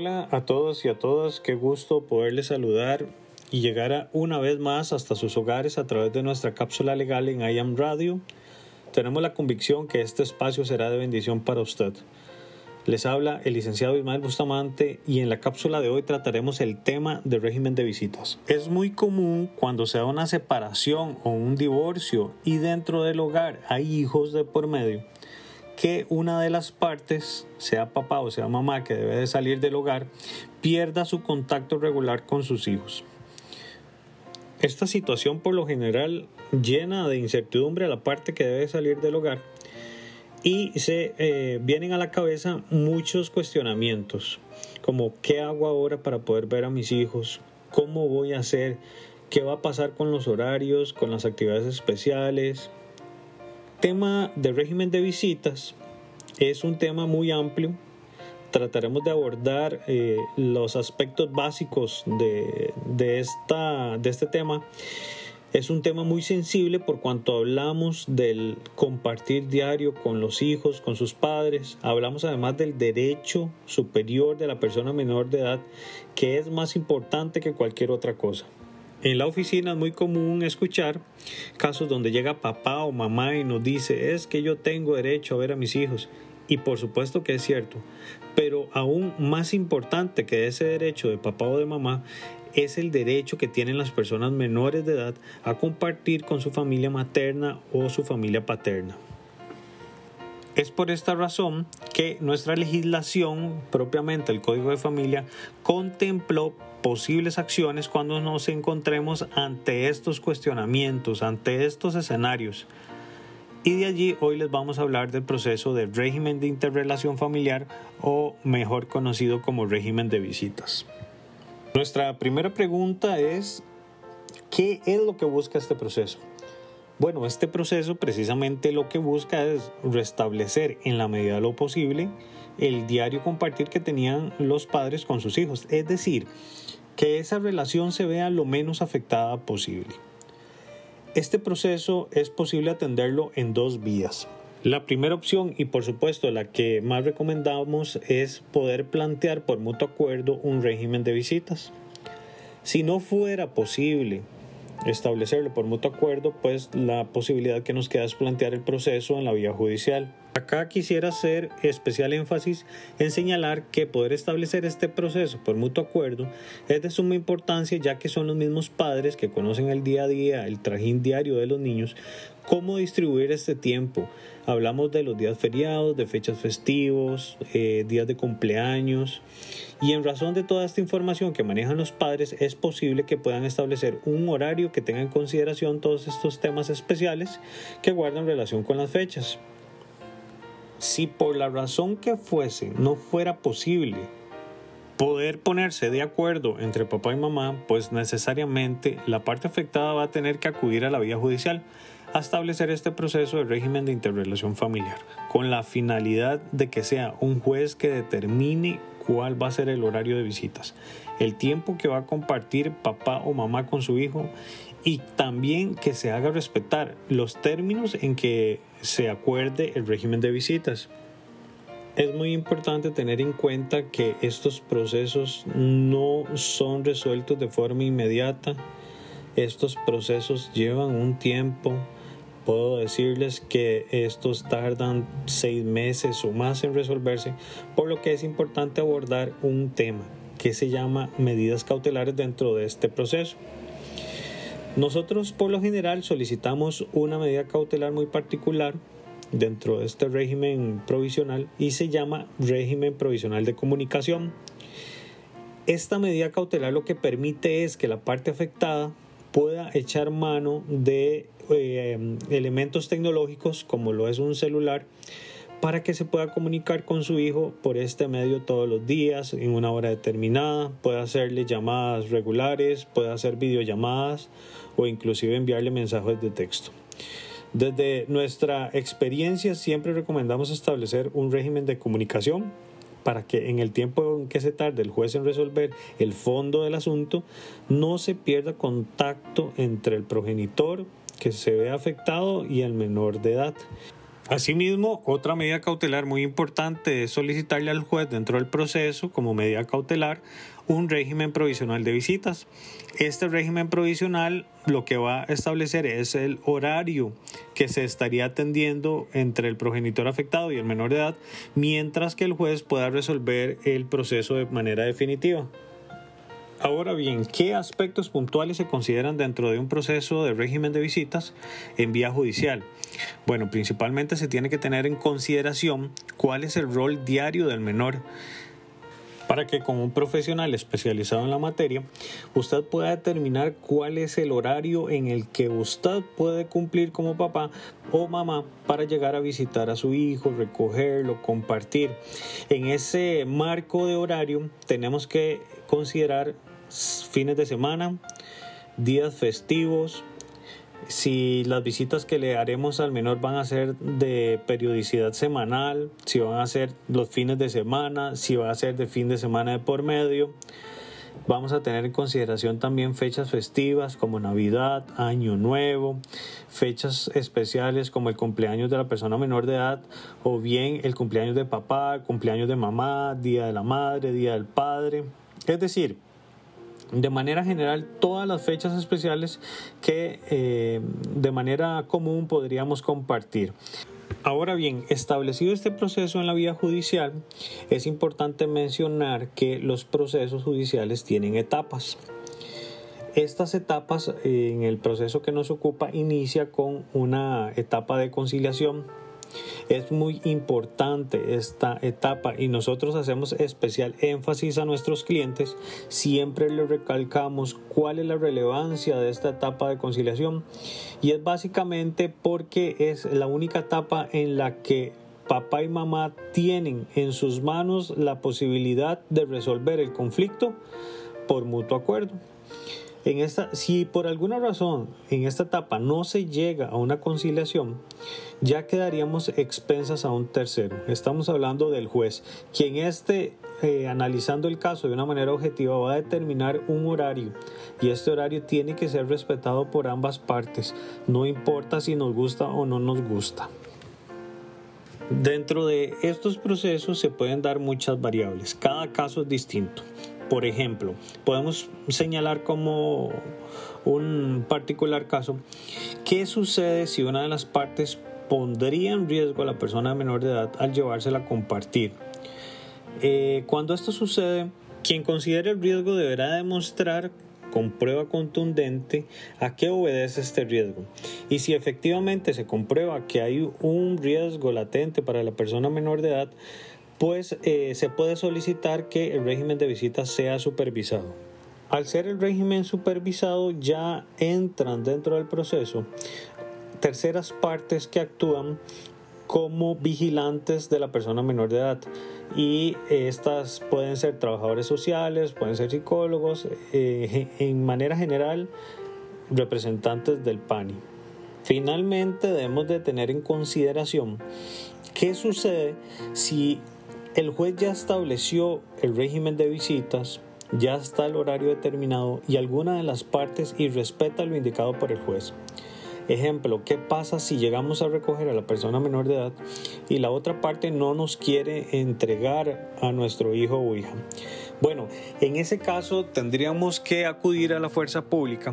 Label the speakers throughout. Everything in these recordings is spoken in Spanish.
Speaker 1: Hola a todos y a todas, qué gusto poderles saludar y llegar una vez más hasta sus hogares a través de nuestra cápsula legal en IAM Radio. Tenemos la convicción que este espacio será de bendición para usted. Les habla el licenciado Ismael Bustamante y en la cápsula de hoy trataremos el tema del régimen de visitas. Es muy común cuando se da una separación o un divorcio y dentro del hogar hay hijos de por medio que una de las partes, sea papá o sea mamá, que debe de salir del hogar, pierda su contacto regular con sus hijos. Esta situación por lo general llena de incertidumbre a la parte que debe salir del hogar y se eh, vienen a la cabeza muchos cuestionamientos como qué hago ahora para poder ver a mis hijos, cómo voy a hacer, qué va a pasar con los horarios, con las actividades especiales, tema del régimen de visitas es un tema muy amplio. Trataremos de abordar eh, los aspectos básicos de, de, esta, de este tema. Es un tema muy sensible por cuanto hablamos del compartir diario con los hijos, con sus padres. Hablamos además del derecho superior de la persona menor de edad, que es más importante que cualquier otra cosa. En la oficina es muy común escuchar casos donde llega papá o mamá y nos dice es que yo tengo derecho a ver a mis hijos. Y por supuesto que es cierto, pero aún más importante que ese derecho de papá o de mamá es el derecho que tienen las personas menores de edad a compartir con su familia materna o su familia paterna. Es por esta razón que nuestra legislación, propiamente el Código de Familia, contempló posibles acciones cuando nos encontremos ante estos cuestionamientos, ante estos escenarios. Y de allí hoy les vamos a hablar del proceso de régimen de interrelación familiar o mejor conocido como régimen de visitas. Nuestra primera pregunta es, ¿qué es lo que busca este proceso? Bueno, este proceso precisamente lo que busca es restablecer en la medida de lo posible el diario compartir que tenían los padres con sus hijos, es decir, que esa relación se vea lo menos afectada posible. Este proceso es posible atenderlo en dos vías. La primera opción y por supuesto la que más recomendamos es poder plantear por mutuo acuerdo un régimen de visitas. Si no fuera posible establecerlo por mutuo acuerdo, pues la posibilidad que nos queda es plantear el proceso en la vía judicial. Acá quisiera hacer especial énfasis en señalar que poder establecer este proceso por mutuo acuerdo es de suma importancia ya que son los mismos padres que conocen el día a día, el trajín diario de los niños, cómo distribuir este tiempo. Hablamos de los días feriados, de fechas festivos, eh, días de cumpleaños y en razón de toda esta información que manejan los padres es posible que puedan establecer un horario que tenga en consideración todos estos temas especiales que guardan relación con las fechas. Si por la razón que fuese no fuera posible poder ponerse de acuerdo entre papá y mamá, pues necesariamente la parte afectada va a tener que acudir a la vía judicial a establecer este proceso de régimen de interrelación familiar, con la finalidad de que sea un juez que determine cuál va a ser el horario de visitas, el tiempo que va a compartir papá o mamá con su hijo y también que se haga respetar los términos en que se acuerde el régimen de visitas. Es muy importante tener en cuenta que estos procesos no son resueltos de forma inmediata. Estos procesos llevan un tiempo. Puedo decirles que estos tardan seis meses o más en resolverse, por lo que es importante abordar un tema que se llama medidas cautelares dentro de este proceso. Nosotros por lo general solicitamos una medida cautelar muy particular dentro de este régimen provisional y se llama régimen provisional de comunicación. Esta medida cautelar lo que permite es que la parte afectada pueda echar mano de eh, elementos tecnológicos como lo es un celular para que se pueda comunicar con su hijo por este medio todos los días en una hora determinada, pueda hacerle llamadas regulares, pueda hacer videollamadas o inclusive enviarle mensajes de texto. Desde nuestra experiencia siempre recomendamos establecer un régimen de comunicación para que en el tiempo en que se tarde el juez en resolver el fondo del asunto no se pierda contacto entre el progenitor que se ve afectado y el menor de edad. Asimismo, otra medida cautelar muy importante es solicitarle al juez dentro del proceso, como medida cautelar, un régimen provisional de visitas. Este régimen provisional lo que va a establecer es el horario que se estaría atendiendo entre el progenitor afectado y el menor de edad, mientras que el juez pueda resolver el proceso de manera definitiva. Ahora bien, ¿qué aspectos puntuales se consideran dentro de un proceso de régimen de visitas en vía judicial? Bueno, principalmente se tiene que tener en consideración cuál es el rol diario del menor para que como un profesional especializado en la materia, usted pueda determinar cuál es el horario en el que usted puede cumplir como papá o mamá para llegar a visitar a su hijo, recogerlo, compartir. En ese marco de horario tenemos que considerar fines de semana, días festivos, si las visitas que le haremos al menor van a ser de periodicidad semanal, si van a ser los fines de semana, si va a ser de fin de semana de por medio. Vamos a tener en consideración también fechas festivas como Navidad, Año Nuevo, fechas especiales como el cumpleaños de la persona menor de edad o bien el cumpleaños de papá, cumpleaños de mamá, Día de la Madre, Día del Padre. Es decir, de manera general todas las fechas especiales que eh, de manera común podríamos compartir. Ahora bien, establecido este proceso en la vía judicial, es importante mencionar que los procesos judiciales tienen etapas. Estas etapas eh, en el proceso que nos ocupa inicia con una etapa de conciliación es muy importante esta etapa y nosotros hacemos especial énfasis a nuestros clientes. Siempre les recalcamos cuál es la relevancia de esta etapa de conciliación y es básicamente porque es la única etapa en la que papá y mamá tienen en sus manos la posibilidad de resolver el conflicto por mutuo acuerdo. En esta, si por alguna razón en esta etapa no se llega a una conciliación, ya quedaríamos expensas a un tercero. Estamos hablando del juez, quien esté eh, analizando el caso de una manera objetiva va a determinar un horario y este horario tiene que ser respetado por ambas partes, no importa si nos gusta o no nos gusta. Dentro de estos procesos se pueden dar muchas variables, cada caso es distinto. Por ejemplo, podemos señalar como un particular caso, ¿qué sucede si una de las partes pondría en riesgo a la persona menor de edad al llevársela a compartir? Eh, cuando esto sucede, quien considere el riesgo deberá demostrar con prueba contundente a qué obedece este riesgo. Y si efectivamente se comprueba que hay un riesgo latente para la persona menor de edad, pues eh, se puede solicitar que el régimen de visita sea supervisado. Al ser el régimen supervisado ya entran dentro del proceso terceras partes que actúan como vigilantes de la persona menor de edad y estas pueden ser trabajadores sociales, pueden ser psicólogos, eh, en manera general representantes del PANI. Finalmente debemos de tener en consideración qué sucede si el juez ya estableció el régimen de visitas, ya está el horario determinado y alguna de las partes irrespeta lo indicado por el juez. Ejemplo, ¿qué pasa si llegamos a recoger a la persona menor de edad y la otra parte no nos quiere entregar a nuestro hijo o hija? Bueno, en ese caso tendríamos que acudir a la fuerza pública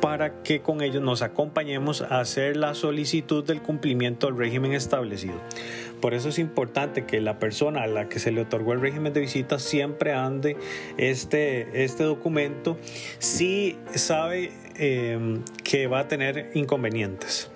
Speaker 1: para que con ellos nos acompañemos a hacer la solicitud del cumplimiento del régimen establecido. Por eso es importante que la persona a la que se le otorgó el régimen de visita siempre ande este, este documento si sabe em, que va a tener inconvenientes.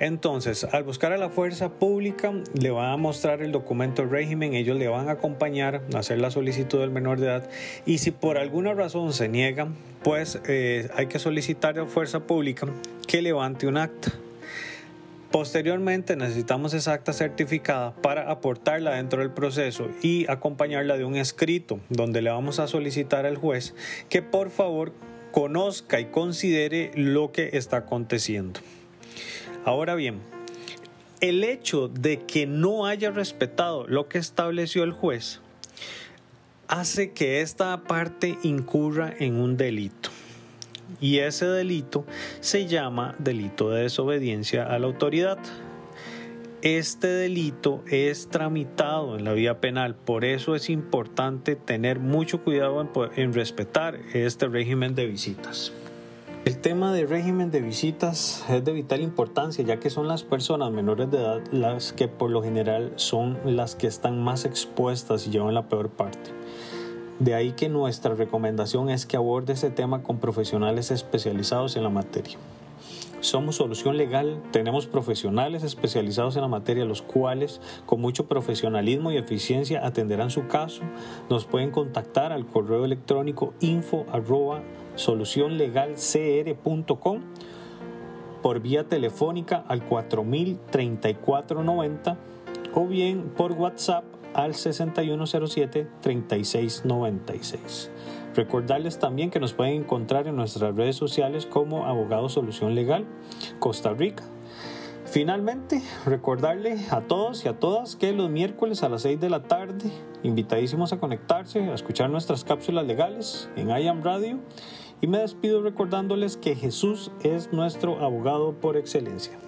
Speaker 1: Entonces, al buscar a la fuerza pública, le van a mostrar el documento del régimen, ellos le van a acompañar a hacer la solicitud del menor de edad y si por alguna razón se niega, pues eh, hay que solicitar a la fuerza pública que levante un acta. Posteriormente necesitamos esa acta certificada para aportarla dentro del proceso y acompañarla de un escrito donde le vamos a solicitar al juez que por favor conozca y considere lo que está aconteciendo. Ahora bien, el hecho de que no haya respetado lo que estableció el juez hace que esta parte incurra en un delito. Y ese delito se llama delito de desobediencia a la autoridad. este delito es tramitado en la vía penal. Por eso es importante tener mucho cuidado en, respetar este régimen de visitas. El tema del régimen de visitas es de vital importancia ya que son las personas menores de edad las que por lo general son las que están más expuestas y llevan la peor parte. De ahí que nuestra recomendación es que aborde este tema con profesionales especializados en la materia. Somos Solución Legal, tenemos profesionales especializados en la materia, los cuales con mucho profesionalismo y eficiencia atenderán su caso. Nos pueden contactar al correo electrónico info solucionlegalcr.com por vía telefónica al 403490 o bien por WhatsApp al 6107-3696. Recordarles también que nos pueden encontrar en nuestras redes sociales como Abogado Solución Legal Costa Rica. Finalmente, recordarle a todos y a todas que los miércoles a las 6 de la tarde, invitadísimos a conectarse, a escuchar nuestras cápsulas legales en IAM Radio. Y me despido recordándoles que Jesús es nuestro abogado por excelencia.